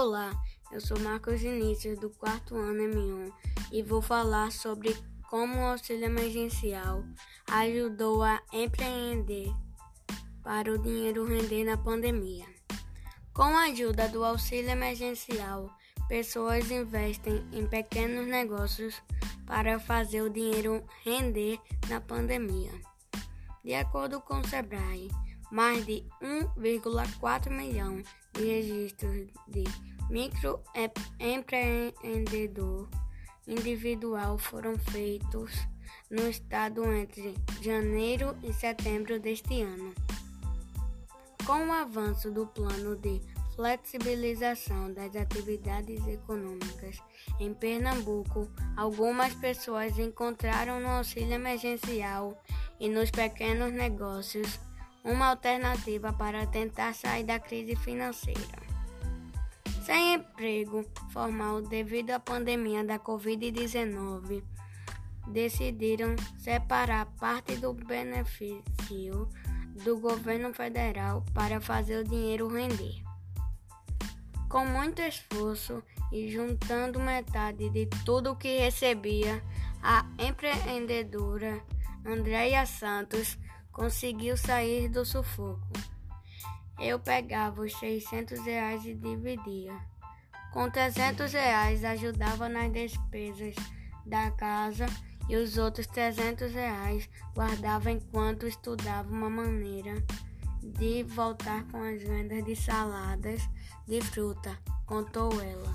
Olá, eu sou Marcos Vinícius do quarto ano M1 e vou falar sobre como o auxílio emergencial ajudou a empreender para o dinheiro render na pandemia. Com a ajuda do auxílio emergencial, pessoas investem em pequenos negócios para fazer o dinheiro render na pandemia. De acordo com o Sebrae, mais de 1,4 milhão de registros de microempreendedor individual foram feitos no estado entre janeiro e setembro deste ano. Com o avanço do plano de flexibilização das atividades econômicas em Pernambuco, algumas pessoas encontraram no auxílio emergencial e nos pequenos negócios uma alternativa para tentar sair da crise financeira. Sem emprego formal devido à pandemia da Covid-19, decidiram separar parte do benefício do governo federal para fazer o dinheiro render. Com muito esforço e juntando metade de tudo que recebia, a empreendedora Andréia Santos conseguiu sair do sufoco. Eu pegava os 600 reais e dividia. Com 300 reais ajudava nas despesas da casa e os outros 300 reais guardava enquanto estudava uma maneira de voltar com as vendas de saladas de fruta, contou ela.